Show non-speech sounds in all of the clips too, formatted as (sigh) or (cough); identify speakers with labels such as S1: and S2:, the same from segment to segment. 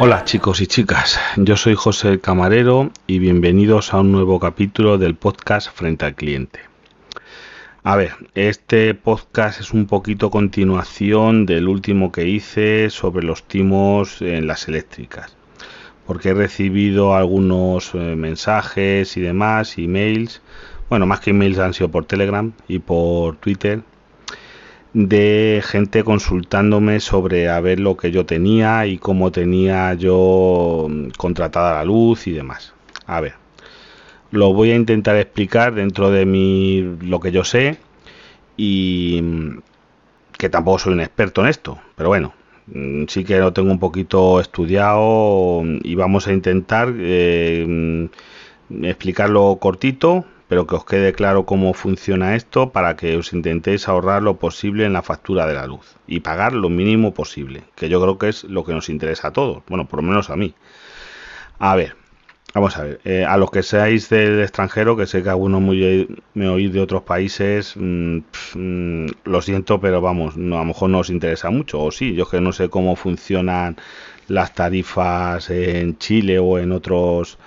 S1: Hola chicos y chicas, yo soy José Camarero y bienvenidos a un nuevo capítulo del podcast Frente al Cliente. A ver, este podcast es un poquito continuación del último que hice sobre los timos en las eléctricas, porque he recibido algunos eh, mensajes y demás, emails, bueno, más que emails han sido por Telegram y por Twitter, de gente consultándome sobre a ver lo que yo tenía y cómo tenía yo mm, contratada la luz y demás. A ver, lo voy a intentar explicar dentro de mi lo que yo sé y mm, que tampoco soy un experto en esto, pero bueno, mm, sí que lo tengo un poquito estudiado y vamos a intentar eh, explicarlo cortito pero que os quede claro cómo funciona esto para que os intentéis ahorrar lo posible en la factura de la luz y pagar lo mínimo posible, que yo creo que es lo que nos interesa a todos, bueno, por lo menos a mí. A ver, vamos a ver, eh, a los que seáis del extranjero, que sé que algunos me oís de otros países, mm, mm, lo siento, pero vamos, a lo mejor no os interesa mucho, o sí, yo que no sé cómo funcionan las tarifas en Chile o en otros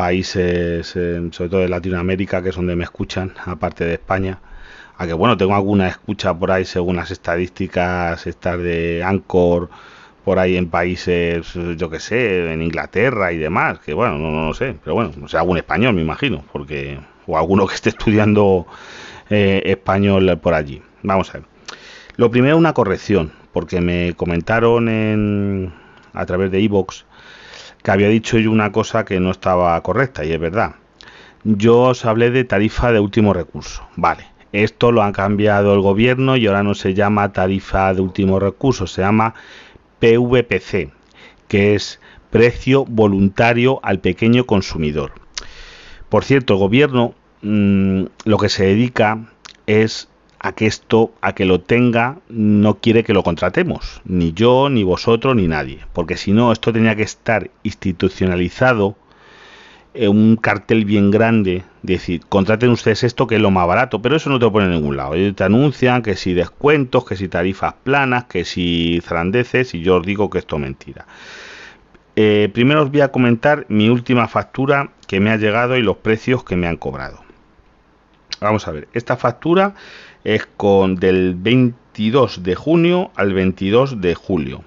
S1: países, sobre todo de Latinoamérica, que es donde me escuchan, aparte de España. A que bueno, tengo alguna escucha por ahí según las estadísticas, estas de Anchor, por ahí en países, yo que sé, en Inglaterra y demás, que bueno, no, no, sé, pero bueno, o sea, algún español me imagino, porque, o alguno que esté (laughs) estudiando eh, español por allí. Vamos a ver. Lo primero, una corrección, porque me comentaron en, a través de iVoox que había dicho yo una cosa que no estaba correcta y es verdad. Yo os hablé de tarifa de último recurso. Vale, esto lo ha cambiado el gobierno y ahora no se llama tarifa de último recurso, se llama PVPC, que es precio voluntario al pequeño consumidor. Por cierto, el gobierno mm, lo que se dedica es a que esto, a que lo tenga, no quiere que lo contratemos, ni yo, ni vosotros, ni nadie, porque si no, esto tenía que estar institucionalizado en un cartel bien grande, decir, contraten ustedes esto que es lo más barato, pero eso no te lo pone en ningún lado. Ellos te anuncian que si descuentos, que si tarifas planas, que si zarandeces, y yo os digo que esto es mentira. Eh, primero os voy a comentar mi última factura que me ha llegado y los precios que me han cobrado. Vamos a ver, esta factura es con del 22 de junio al 22 de julio.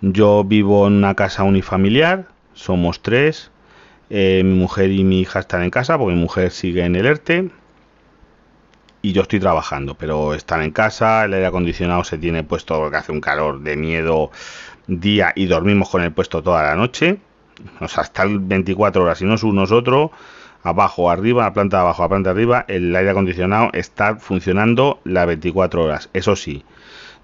S1: Yo vivo en una casa unifamiliar, somos tres, eh, mi mujer y mi hija están en casa porque mi mujer sigue en el ERTE y yo estoy trabajando, pero están en casa, el aire acondicionado se tiene puesto porque hace un calor de miedo día y dormimos con el puesto toda la noche, o sea, hasta 24 horas, y no es nosotros abajo, arriba, la planta abajo, la planta de arriba, el aire acondicionado está funcionando las 24 horas. Eso sí,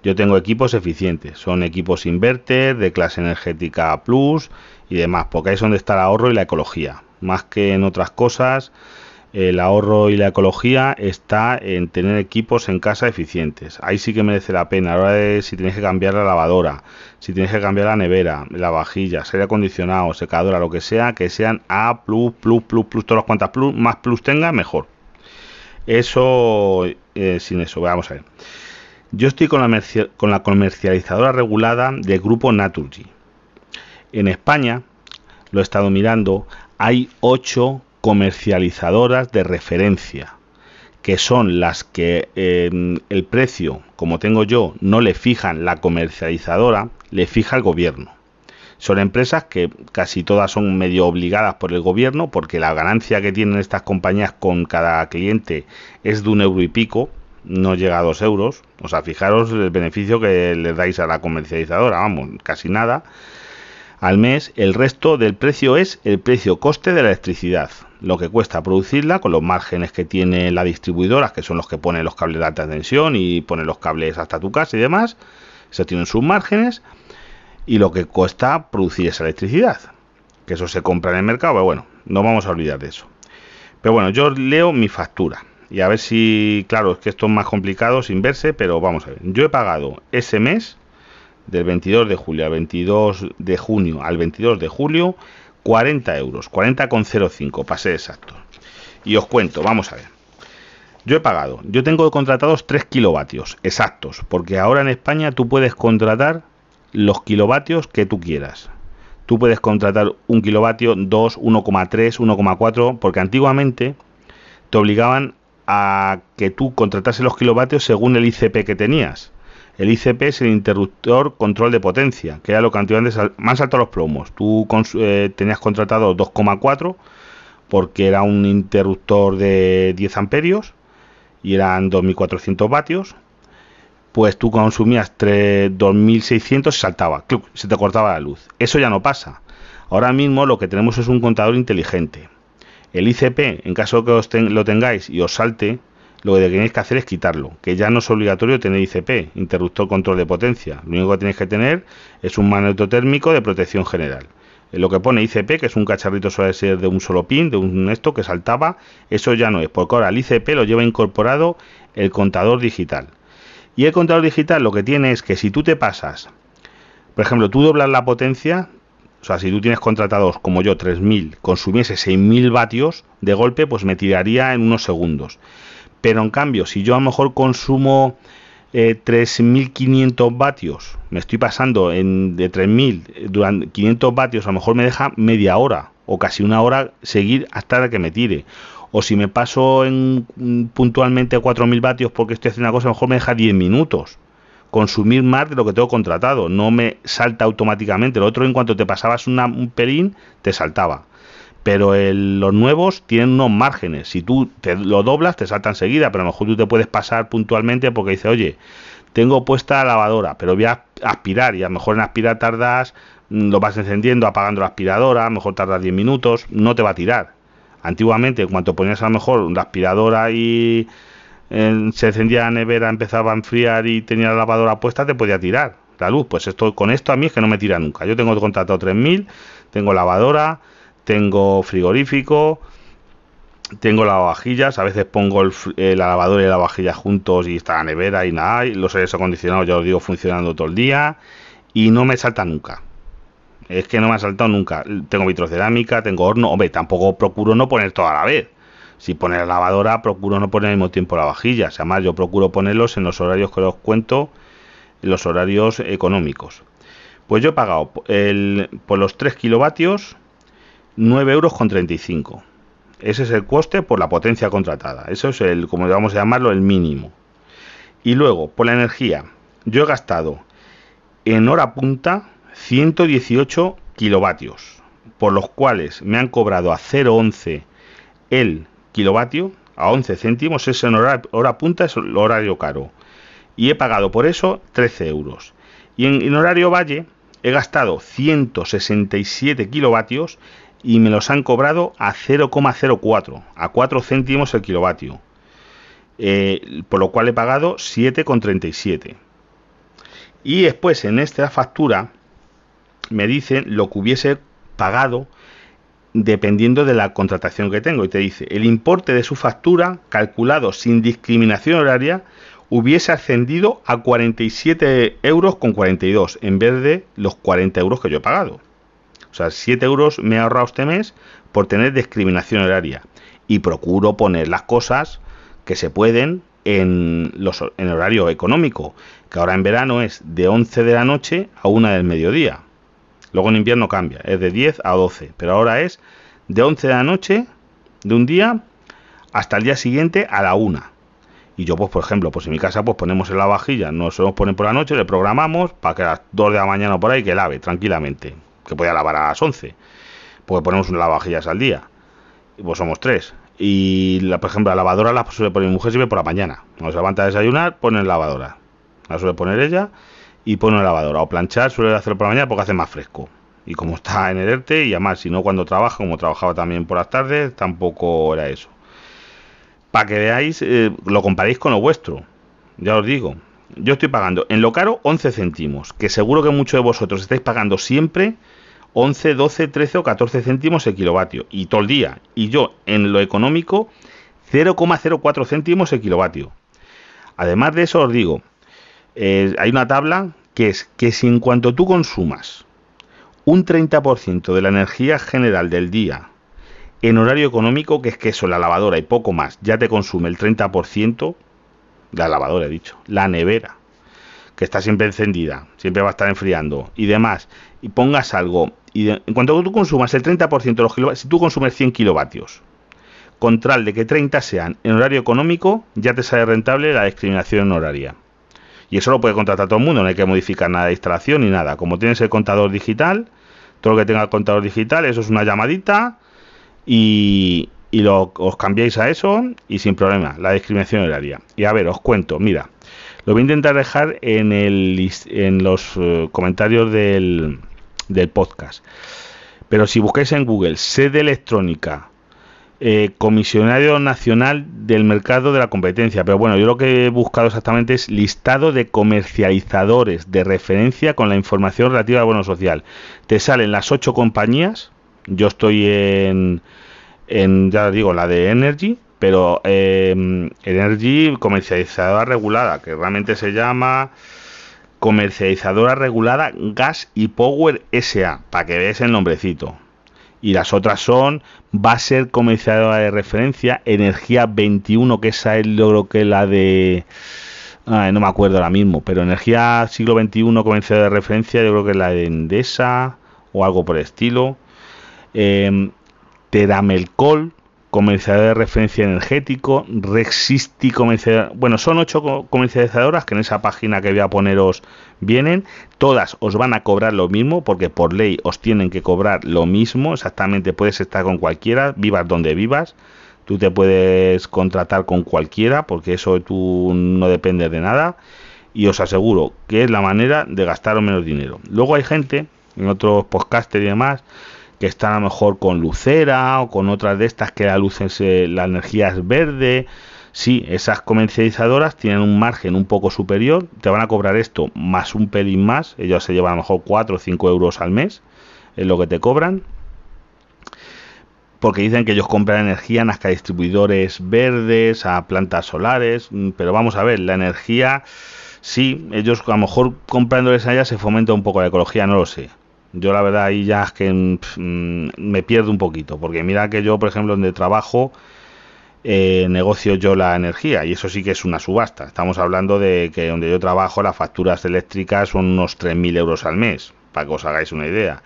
S1: yo tengo equipos eficientes, son equipos inverter, de clase energética plus y demás, porque ahí es donde está el ahorro y la ecología. Más que en otras cosas, el ahorro y la ecología está en tener equipos en casa eficientes. Ahí sí que merece la pena. Ahora si tienes que cambiar la lavadora, si tienes que cambiar la nevera, la vajilla, aire acondicionado, secadora, lo que sea, que sean A, plus, plus, plus, plus, todas las cuantas plus, más plus tenga, mejor. Eso, eh, sin eso, vamos a ver. Yo estoy con la, con la comercializadora regulada del grupo Naturgy. En España, lo he estado mirando, hay 8 comercializadoras de referencia, que son las que eh, el precio, como tengo yo, no le fijan la comercializadora, le fija el gobierno. Son empresas que casi todas son medio obligadas por el gobierno porque la ganancia que tienen estas compañías con cada cliente es de un euro y pico, no llega a dos euros. O sea, fijaros el beneficio que le dais a la comercializadora, vamos, casi nada al mes, el resto del precio es el precio coste de la electricidad, lo que cuesta producirla con los márgenes que tiene la distribuidora, que son los que ponen los cables de alta tensión y ponen los cables hasta tu casa y demás, eso tienen sus márgenes, y lo que cuesta producir esa electricidad, que eso se compra en el mercado, pero bueno, no vamos a olvidar de eso. Pero bueno, yo leo mi factura y a ver si, claro, es que esto es más complicado sin verse, pero vamos a ver. Yo he pagado ese mes del 22 de julio al 22 de junio al 22 de julio, 40 euros, 40,05, pase exacto. Y os cuento, vamos a ver. Yo he pagado, yo tengo contratados 3 kilovatios exactos, porque ahora en España tú puedes contratar los kilovatios que tú quieras. tú puedes contratar un kilovatio, 2, 1,3, 1,4, porque antiguamente te obligaban a que tú contratases los kilovatios según el ICP que tenías. El ICP es el interruptor control de potencia, que era lo que antiguamente más alto los plomos. Tú eh, tenías contratado 2,4 porque era un interruptor de 10 amperios y eran 2400 vatios. Pues tú consumías 2600 y saltaba, se te cortaba la luz. Eso ya no pasa. Ahora mismo lo que tenemos es un contador inteligente. El ICP, en caso que os lo tengáis y os salte, lo que tenéis que hacer es quitarlo, que ya no es obligatorio tener ICP, interruptor control de potencia. Lo único que tenéis que tener es un magneto térmico de protección general. Lo que pone ICP, que es un cacharrito suele ser de un solo pin, de un esto que saltaba, eso ya no es, porque ahora el ICP lo lleva incorporado el contador digital. Y el contador digital lo que tiene es que si tú te pasas, por ejemplo, tú doblas la potencia, o sea, si tú tienes contratados como yo 3000, consumiese 6000 vatios de golpe, pues me tiraría en unos segundos. Pero en cambio, si yo a lo mejor consumo 3.500 eh, vatios, me estoy pasando en, de 3.000 eh, durante 500 vatios, a lo mejor me deja media hora o casi una hora seguir hasta que me tire. O si me paso en, mm, puntualmente 4.000 vatios porque estoy haciendo una cosa, a lo mejor me deja 10 minutos. Consumir más de lo que tengo contratado, no me salta automáticamente. Lo otro, en cuanto te pasabas un pelín, te saltaba pero los nuevos tienen unos márgenes. Si tú te lo doblas, te salta enseguida, pero a lo mejor tú te puedes pasar puntualmente porque dice, oye, tengo puesta la lavadora, pero voy a aspirar y a lo mejor en aspirar tardas, mm, lo vas encendiendo, apagando la aspiradora, a lo mejor tardas 10 minutos, no te va a tirar. Antiguamente, cuando ponías a lo mejor la aspiradora y se encendía la nevera, empezaba a enfriar y tenía la lavadora puesta, te podía tirar la luz. Pues esto con esto a mí es que no me tira nunca. Yo tengo contratado 3000, tengo lavadora, tengo frigorífico, tengo lavavajillas, a veces pongo el, eh, la lavadora y la vajilla juntos y está la nevera y nada, y los aires acondicionados ya os digo funcionando todo el día y no me salta nunca. Es que no me ha saltado nunca. Tengo vitrocerámica, tengo horno, hombre, tampoco procuro no poner todo a la vez. Si pone la lavadora, procuro no poner al mismo tiempo la vajilla. Además, yo procuro ponerlos en los horarios que os cuento, en los horarios económicos. Pues yo he pagado por los 3 kilovatios 9 euros con 35. Ese es el coste por la potencia contratada. Eso es el, como vamos a llamarlo, el mínimo. Y luego, por la energía, yo he gastado en hora punta 118 kilovatios, por los cuales me han cobrado a 0,11 el kilovatio, a 11 céntimos, es en hora, hora punta, es el horario caro. Y he pagado por eso 13 euros. Y en, en horario valle he gastado 167 kilovatios y me los han cobrado a 0,04, a 4 céntimos el kilovatio. Eh, por lo cual he pagado 7,37. Y después en esta factura me dicen lo que hubiese pagado dependiendo de la contratación que tengo. Y te dice, el importe de su factura, calculado sin discriminación horaria, hubiese ascendido a 47 euros con 42 en vez de los 40 euros que yo he pagado. O sea, 7 euros me he ahorrado este mes por tener discriminación horaria. Y procuro poner las cosas que se pueden en, los, en horario económico, que ahora en verano es de 11 de la noche a 1 del mediodía. Luego en invierno cambia, es de 10 a 12, pero ahora es de 11 de la noche de un día hasta el día siguiente a la 1. Y yo, pues, por ejemplo, pues en mi casa, pues ponemos en la vajilla, nos solemos poner por la noche, le programamos para que a las 2 de la mañana por ahí que lave tranquilamente que podía lavar a las 11, porque ponemos una lavavajillas al día, y pues somos tres. Y, la, por ejemplo, la lavadora la suele poner mi mujer siempre por la mañana. Se levanta a desayunar, pone la lavadora. La suele poner ella y pone la lavadora. O planchar suele hacerlo por la mañana porque hace más fresco. Y como está en el ERTE, y además, si no cuando trabaja, como trabajaba también por las tardes, tampoco era eso. Para que veáis, eh, lo comparéis con lo vuestro. Ya os digo, yo estoy pagando en lo caro 11 céntimos, que seguro que muchos de vosotros estáis pagando siempre 11, 12, 13 o 14 céntimos el kilovatio y todo el día. Y yo en lo económico 0,04 céntimos el kilovatio. Además de eso os digo, eh, hay una tabla que es que si en cuanto tú consumas un 30% de la energía general del día en horario económico, que es que eso, la lavadora y poco más, ya te consume el 30%, la lavadora he dicho, la nevera, que está siempre encendida, siempre va a estar enfriando y demás, y pongas algo, y en cuanto tú consumas el 30% de los kilovatios, si tú consumes 100 kilovatios, contral de que 30 sean en horario económico, ya te sale rentable la discriminación horaria. Y eso lo puede contratar todo el mundo, no hay que modificar nada de instalación ni nada. Como tienes el contador digital, todo lo que tenga el contador digital, eso es una llamadita y, y lo, os cambiáis a eso y sin problema, la discriminación horaria. Y a ver, os cuento, mira, lo voy a intentar dejar en, el, en los eh, comentarios del, del podcast. Pero si buscáis en Google sede electrónica eh, comisionario nacional del mercado de la competencia. Pero bueno, yo lo que he buscado exactamente es listado de comercializadores de referencia con la información relativa al bono social. Te salen las ocho compañías. Yo estoy en, en ya digo, la de Energy, pero eh, Energy comercializadora regulada, que realmente se llama comercializadora regulada Gas y Power SA, para que veáis el nombrecito. Y las otras son va a ser comercializadora de referencia Energía 21 que esa es lo que la de no me acuerdo ahora mismo pero Energía siglo 21 comercializadora de referencia yo creo que es la de Endesa o algo por el estilo. Eh, Teramelcol comercializador de referencia energético, Rexisti comercializador, bueno, son ocho comercializadoras que en esa página que voy a poneros vienen, todas os van a cobrar lo mismo porque por ley os tienen que cobrar lo mismo, exactamente puedes estar con cualquiera, vivas donde vivas, tú te puedes contratar con cualquiera porque eso tú no depende de nada. Y os aseguro que es la manera de gastar menos dinero. Luego hay gente en otros podcasters y demás que están a lo mejor con lucera o con otras de estas que la luz es, eh, la energía es verde. Sí, esas comercializadoras tienen un margen un poco superior, te van a cobrar esto más un pelín más, ellos se llevan a lo mejor 4 o 5 euros al mes, es lo que te cobran, porque dicen que ellos compran energía en hasta distribuidores verdes, a plantas solares, mm, pero vamos a ver, la energía, sí, ellos a lo mejor comprándoles allá se fomenta un poco la ecología, no lo sé. Yo la verdad ahí ya es que mm, me pierdo un poquito, porque mira que yo, por ejemplo, donde trabajo, eh, negocio yo la energía y eso sí que es una subasta. Estamos hablando de que donde yo trabajo las facturas eléctricas son unos 3.000 euros al mes, para que os hagáis una idea.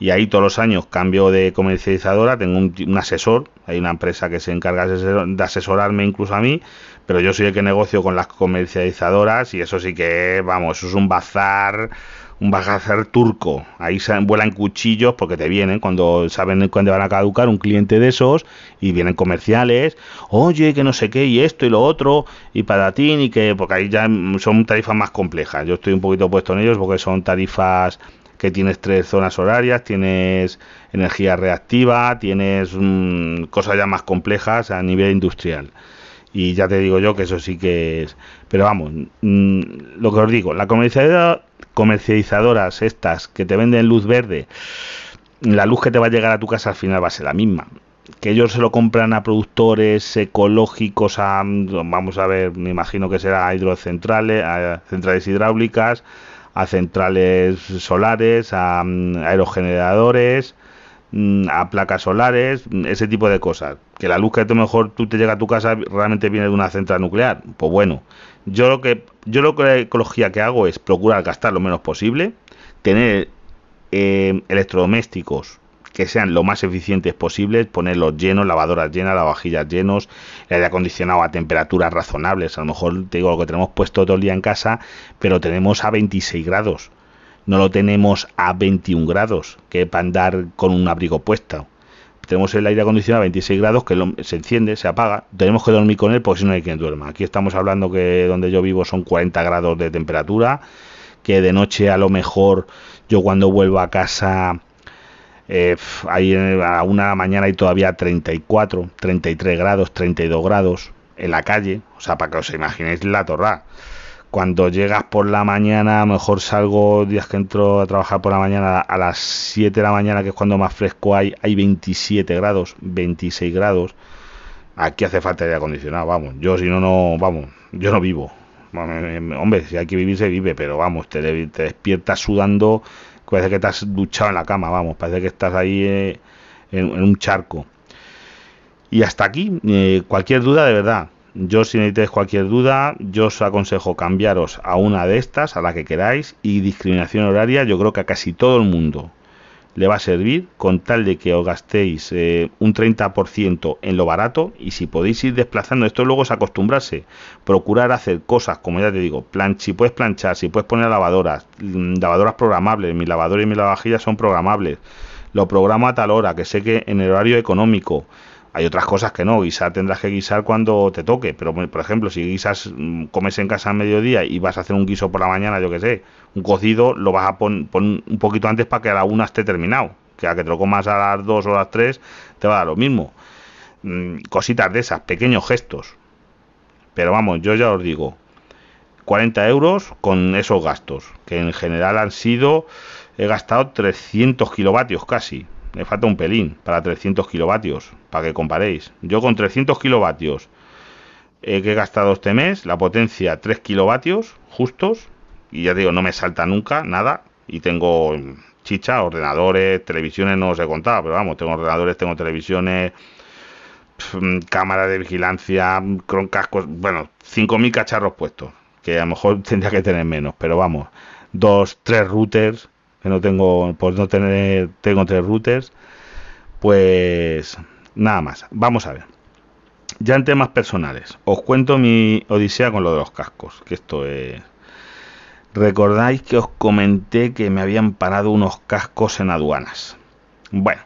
S1: Y ahí todos los años cambio de comercializadora, tengo un, asesor, hay una empresa que se encarga de asesorarme incluso a mí, pero yo soy el que negocio con las comercializadoras y eso sí que, vamos, eso es un bazar un hacer turco. Ahí vuelan cuchillos porque te vienen cuando saben cuándo van a caducar un cliente de esos y vienen comerciales. Oye, que no sé qué, y esto y lo otro, y para ti, y que. Porque ahí ya son tarifas más complejas. Yo estoy un poquito puesto en ellos porque son tarifas que tienes tres zonas horarias, tienes energía reactiva, tienes mm, cosas ya más complejas a nivel industrial. Y ya te digo yo que eso sí que es. Pero vamos, mm, lo que os digo, la comercialidad comercializadoras estas que te venden luz verde, la luz que te va a llegar a tu casa al final va a ser la misma. Que ellos se lo compran a productores ecológicos, a, vamos a ver, me imagino que será a hidrocentrales, a centrales hidráulicas, a centrales solares, a, mm, aerogeneradores, a placas solares, ese tipo de cosas. Que la luz que a lo mejor tú te llega a tu casa realmente viene de una central nuclear. Pues bueno, yo lo que yo lo que la ecología que hago es procurar gastar lo menos posible, tener eh, electrodomésticos que sean lo más eficientes posibles, ponerlos llenos, lavadoras llenas, lavavajillas llenos, el aire acondicionado a temperaturas razonables. A lo mejor te digo lo que tenemos puesto todo el día en casa, pero tenemos a 26 grados. No lo tenemos a 21 grados, que para andar con un abrigo puesto. Tenemos el aire acondicionado a 26 grados que se enciende, se apaga, tenemos que dormir con él porque si no hay quien duerma. Aquí estamos hablando que donde yo vivo son 40 grados de temperatura, que de noche a lo mejor yo cuando vuelvo a casa eh, ahí a una mañana y todavía 34, 33 grados, 32 grados en la calle, o sea, para que os imaginéis la torra cuando llegas por la mañana, mejor salgo días que entro a trabajar por la mañana a las 7 de la mañana, que es cuando más fresco hay, hay 27 grados, 26 grados. Aquí hace falta aire acondicionado, vamos. Yo si no, no, vamos, yo no vivo. Hombre, si hay que vivir, se vive, pero vamos, te, despiertas sudando, parece que has duchado en la cama, vamos, parece que estás ahí eh, en, un charco. Y hasta aquí, eh, cualquier duda de verdad, yo si necesitáis cualquier duda, yo os aconsejo cambiaros a una de estas, a la que queráis, y discriminación horaria, yo creo que a casi todo el mundo le va a servir con tal de que os gastéis eh, un 30% en lo barato y si podéis ir desplazando, esto luego es acostumbrarse, procurar hacer cosas, como ya te digo, plan, si puedes planchar, si puedes poner lavadoras, mm, lavadoras programables, mi lavadora y mi lavavajillas son programables, lo programo a tal hora, que sé que en el horario económico, hay otras cosas que no, guisar tendrás que guisar cuando te toque, pero por ejemplo, si guisas, mm, comes en casa a mediodía y vas a hacer un guiso por la mañana, yo que sé, un cocido lo vas a poner un poquito antes para que a la una esté terminado, que a que te lo comas a las dos o a las tres te va a dar lo mismo. Mm, cositas de esas, pequeños gestos. Pero vamos, yo ya os digo, 40 euros con esos gastos, que en general han sido, he gastado 300 kilovatios casi me falta un pelín para 300 kilovatios, para que comparéis. Yo con 300 kilovatios eh, que he gastado este mes, la potencia 3 kilovatios justos, y ya digo, no me salta nunca nada, y tengo chicha, ordenadores, televisiones, no os he contado, pero vamos, tengo ordenadores, tengo televisiones, cámara de vigilancia, con cascos, bueno, 5.000 cacharros puestos, que a lo mejor (laughs) tendría que tener menos, pero vamos, dos, tres routers, que no tengo, por no tener, tengo tres routers, pues nada más. Vamos a ver. Ya en temas personales, os cuento mi odisea con lo de los cascos, que esto es... Recordáis que os comenté que me habían parado unos cascos en aduanas. Bueno,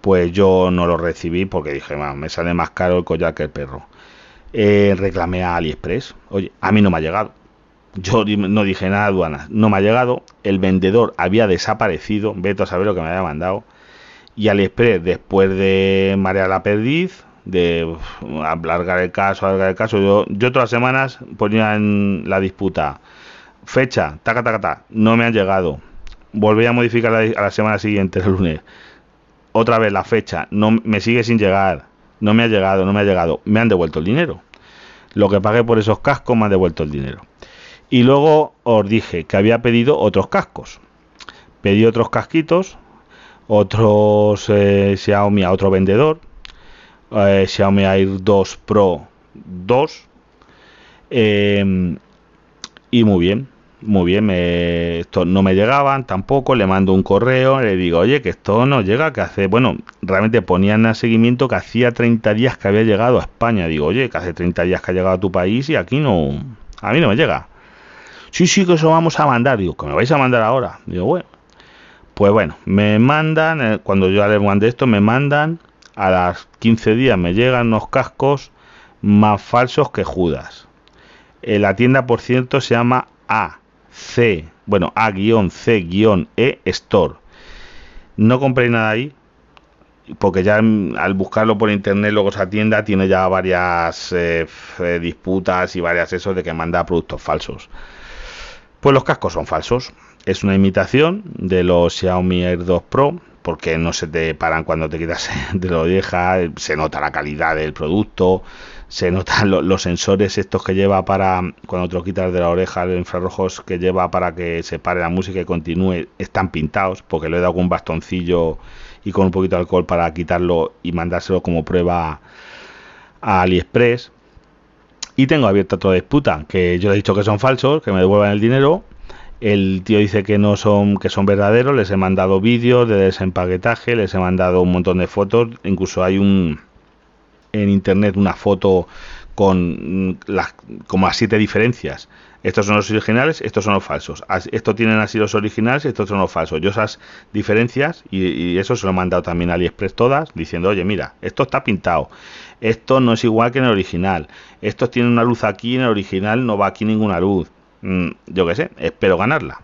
S1: pues yo no los recibí porque dije, me sale más caro el collar que el perro. Eh, reclamé a AliExpress. Oye, a mí no me ha llegado. Yo no dije nada aduanas, no me ha llegado, el vendedor había desaparecido, veto a saber lo que me había mandado, y AliExpress, después de marear la perdiz, de alargar el caso, alargar el caso, yo, yo todas las semanas ponía en la disputa, fecha, taca, taca, taca, no me han llegado, volví a modificar a la semana siguiente, el lunes, otra vez la fecha, no me sigue sin llegar, no me ha llegado, no me ha llegado, me han devuelto el dinero. Lo que pagué por esos cascos me han devuelto el dinero. Y luego os dije que había pedido otros cascos. Pedí otros casquitos, otros eh, Xiaomi a otro vendedor, eh, Xiaomi Air 2 Pro 2. Em, y muy bien, muy bien, me, esto no me llegaban tampoco, le mando un correo, le digo, oye, que esto no llega, que hace, bueno, realmente ponían a seguimiento que hacía 30 días que había llegado a España, digo, oye, que hace 30 días que ha llegado a tu país y aquí no, a mí no me llega sí, sí, que eso vamos a mandar. Digo, que me vais a mandar ahora. Digo, bueno, pues bueno, me mandan, eh, cuando yo le mandé esto, me mandan, a las 15 días me llegan unos cascos más falsos que Judas. Eh, la tienda, por cierto, se llama A, C, bueno, A-C-E Store. No compré nada ahí, porque ya al buscarlo por internet luego esa tienda tiene ya varias eh, disputas y varias eso de que manda productos falsos. Pues los cascos son falsos. Es una imitación de los Xiaomi Air 2 Pro porque no se te paran cuando te quitas (laughs) de lo vieja, se nota la calidad del producto, se notan (laughs) los sensores estos que lleva para cuando te lo quitas de la oreja, los infrarrojos que lleva para que se pare la música y continúe, están pintados porque le he dado con un bastoncillo y con un poquito de alcohol para quitarlo y mandárselo como prueba a AliExpress y tengo abierta otra disputa, que yo le he dicho que son falsos, que me devuelvan el dinero. El tío dice que no son, que son verdaderos. Les he mandado vídeos de desempaquetaje, les he mandado un montón de fotos. Incluso hay un en internet una foto con las como las siete diferencias. Estos son los originales, estos son los falsos. Estos tienen así los originales, estos son los falsos. Yo esas diferencias, y, eso se lo he mandado también a AliExpress todas, diciendo, oye, mira, esto está pintado, esto no es igual que en el original, esto tiene una luz aquí, en el original no va aquí ninguna luz. Mm, yo qué sé, espero ganarla.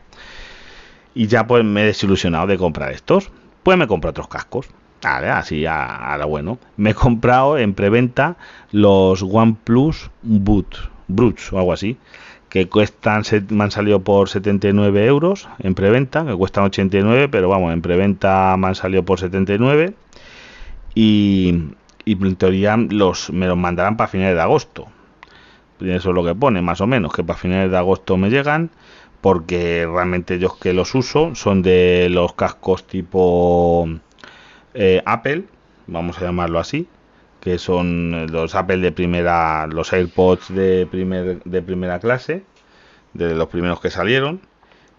S1: Y ya pues me he desilusionado de comprar estos. Pues me compro otros cascos. Vale, así ahora bueno. Me he comprado en preventa los OnePlus Boot, Broots o algo así. Que cuestan, me han salido por 79 euros en preventa, que cuestan 89, pero vamos, en preventa me han salido por 79. Y, y en teoría los, me los mandarán para finales de agosto. Eso es lo que pone, más o menos, que para finales de agosto me llegan, porque realmente yo que los uso son de los cascos tipo eh, Apple, vamos a llamarlo así, que son los Apple de primera, los AirPods de, primer, de primera clase, de los primeros que salieron.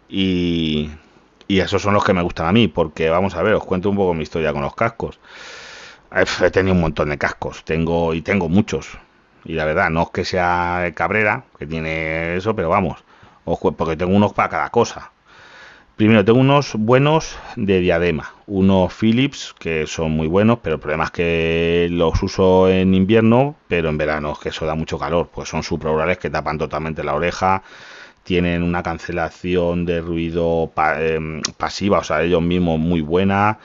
S1: Y, y esos son los que me gustan a mí, porque vamos a ver, os cuento un poco mi historia con los cascos. He tenido un montón de cascos, tengo y tengo muchos. Y la verdad, no es que sea Cabrera, que tiene eso, pero vamos, porque tengo unos para cada cosa. Primero, tengo unos buenos de diadema, unos Philips que son muy buenos, pero el problema es que los uso en invierno, pero en verano es que eso da mucho calor, pues son supraurales que tapan totalmente la oreja, tienen una cancelación de ruido em, pasiva, o sea, ellos mismos muy buena,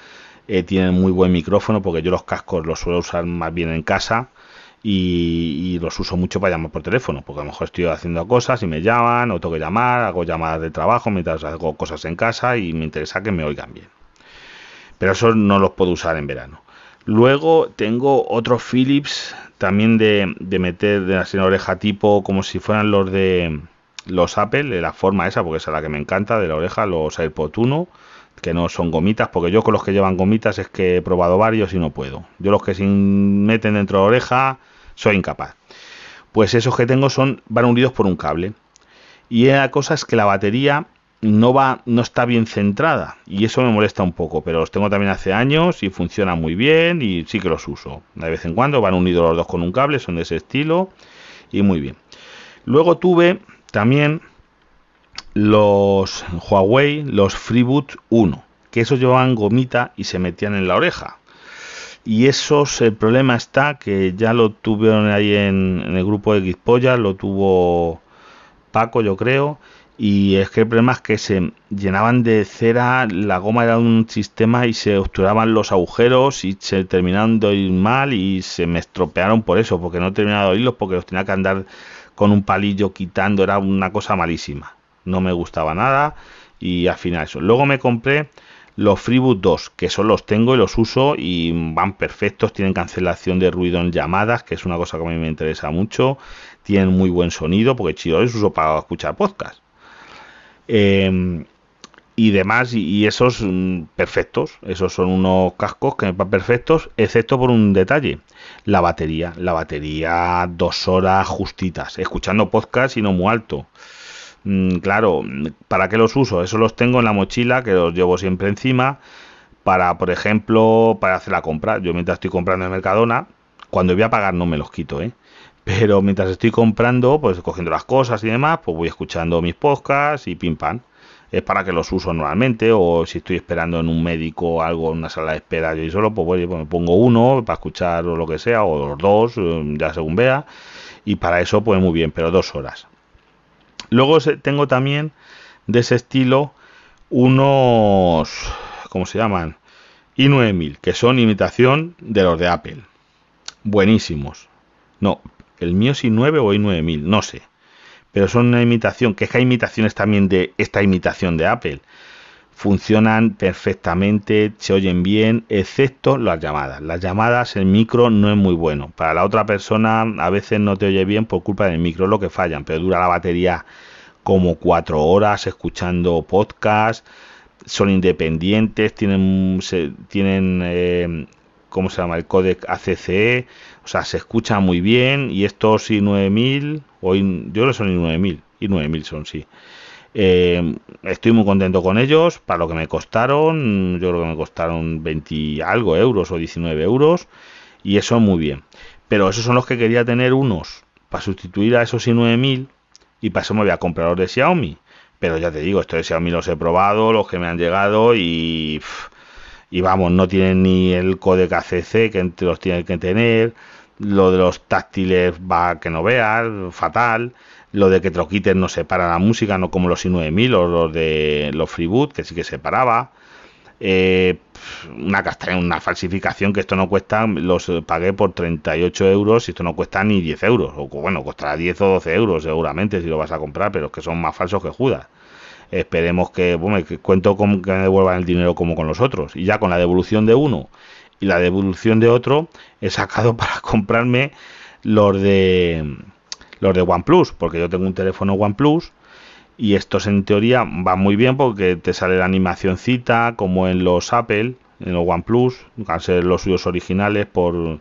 S1: eh, tienen muy buen micrófono, porque yo los cascos los suelo usar más bien en casa y, los uso mucho para llamar por teléfono, porque a lo mejor estoy haciendo cosas y me llaman, o tengo que llamar, hago llamadas de trabajo mientras hago cosas en casa y me interesa que me oigan bien. Pero eso no los puedo usar en verano. Luego tengo otros Philips también de, de meter de la oreja tipo como si fueran los de los Apple, de la forma esa, porque esa es la que me encanta, de la oreja, los AirPods 1, que no son gomitas, porque yo con los que llevan gomitas es que he probado varios y no puedo. Yo los que se meten dentro de la oreja soy incapaz. Pues esos que tengo son van unidos por un cable. Y la cosa es que la batería no va no está bien centrada y eso me molesta un poco, pero los tengo también hace años y funcionan muy bien y sí que los uso. De vez en cuando van unidos los dos con un cable, son de ese estilo y muy bien. Luego tuve también los Huawei, los Freeboot 1, que esos llevaban gomita y se metían en la oreja. Y esos, el problema está que ya lo tuvieron ahí en, el grupo de Gizpolla, lo tuvo Paco, yo creo, y es que el problema es que se llenaban de cera, la goma era un sistema y se obturaban los agujeros y se terminaron de oír mal y se me estropearon por eso, porque no terminaba de oírlos porque los tenía que andar con un palillo quitando, era una cosa malísima. No me gustaba nada y al final eso. Luego me compré los Freeboot 2, que son los tengo y los uso y van perfectos, tienen cancelación de ruido en llamadas, que es una cosa que a mí me interesa mucho, tienen muy buen sonido, porque chido los uso para escuchar podcast. Em, y demás, y, esos mm, perfectos, esos son unos cascos que me van perfectos, excepto por un detalle, la batería, la batería dos horas justitas, escuchando podcast y no muy alto. Mm, claro, ¿para qué los uso? Eso los tengo en la mochila, que los llevo siempre encima, para, por ejemplo, para hacer la compra. Yo mientras estoy comprando en Mercadona, cuando voy a pagar no me los quito, ¿eh? Pero mientras estoy comprando, pues cogiendo las cosas y demás, pues voy escuchando mis podcasts y pim pam es para que los uso normalmente o si estoy esperando en un médico o algo en una sala de espera yo solo pues, pues, me pongo uno para escuchar o lo que sea o los dos eh, ya según vea y para eso pues muy bien pero dos horas luego tengo también de ese estilo unos ¿cómo se llaman? i9000 que son imitación de los de Apple buenísimos no el mío es i9 o i9000 no sé pero son una imitación, que es que hay imitaciones también de esta imitación de Apple. Funcionan perfectamente, se oyen bien, excepto las llamadas. Las llamadas, el micro no es muy bueno. Para la otra persona a veces no te oye bien por culpa del micro, lo que fallan, pero dura la batería como cuatro horas escuchando podcast, son independientes, tienen, tienen eh, ¿cómo se llama? El codec ACCE, o sea, se escucha muy bien y estos i9000, o yo creo que son i9000, i9000 son, sí. Eh, estoy muy contento con ellos, para lo que me costaron, yo creo que me costaron 20 algo euros o 19 euros y eso muy bien. Pero esos son los que quería tener unos para sustituir a esos i9000 y para eso me voy a comprar los de Xiaomi. Pero ya te digo, estos de Xiaomi los he probado, los que me han llegado y y vamos, no tienen ni el códec ACC que los tienen que tener, lo de los táctiles va que no veas, fatal, lo de que te lo quiten no separa la música, no como los i9000 o los de los Freeboot, que sí que separaba. Eh, una una falsificación que esto no cuesta, los pagué por 38 euros y esto no cuesta ni 10 euros, o bueno, costará 10 o 12 euros seguramente si lo vas a comprar, pero es que son más falsos que Judas. Esperemos que, que cuento con que me devuelvan el dinero como con los otros. Y ya con la devolución de uno y la devolución de otro, he sacado (laughs) para comprarme los de los de OnePlus, porque yo tengo un teléfono OnePlus y estos en teoría van muy bien porque te sale la animacióncita como en los Apple, en los OnePlus, al ser los suyos originales por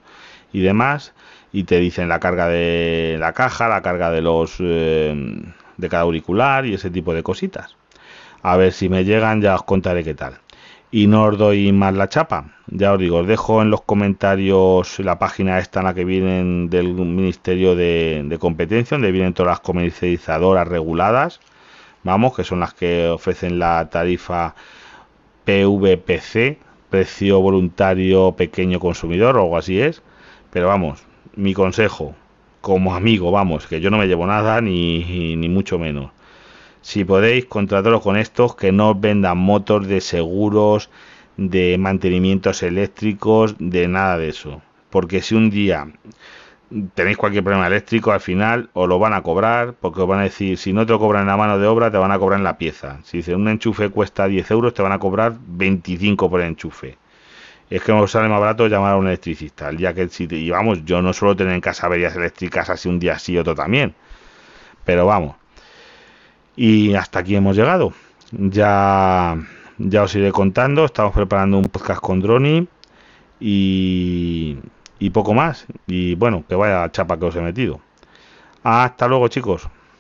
S1: y demás y te dicen la carga de la caja, la carga de los eh, de cada auricular y ese tipo de cositas. A ver si me llegan, ya os contaré qué tal. Y no os doy más la chapa. Ya os digo, os dejo en los comentarios la página esta en la que vienen del Ministerio de, de Competencia, donde vienen todas las comercializadoras reguladas. Vamos, que son las que ofrecen la tarifa PVPC, precio voluntario pequeño consumidor o algo así es. Pero vamos, mi consejo, como amigo, vamos, que yo no me llevo nada ni, ni mucho menos. Si podéis, contratarlo con estos que no vendan motos de seguros, de mantenimientos eléctricos, de nada de eso. Porque si un día tenéis cualquier problema eléctrico, al final os lo van a cobrar, porque os van a decir, si no te lo cobran en la mano de obra, te van a cobrar en la pieza. Si dice un enchufe cuesta 10 euros, te van a cobrar 25 por el enchufe es que nos sale más barato llamar a un electricista. ya que si y vamos, yo no suelo tener en casa averías eléctricas así un día sí, otro también. Pero vamos. Y hasta aquí hemos llegado. Ya, ya os iré contando. Estamos preparando un podcast con Droni. Y, y poco más. Y bueno, que vaya chapa que os he metido. Hasta luego, chicos.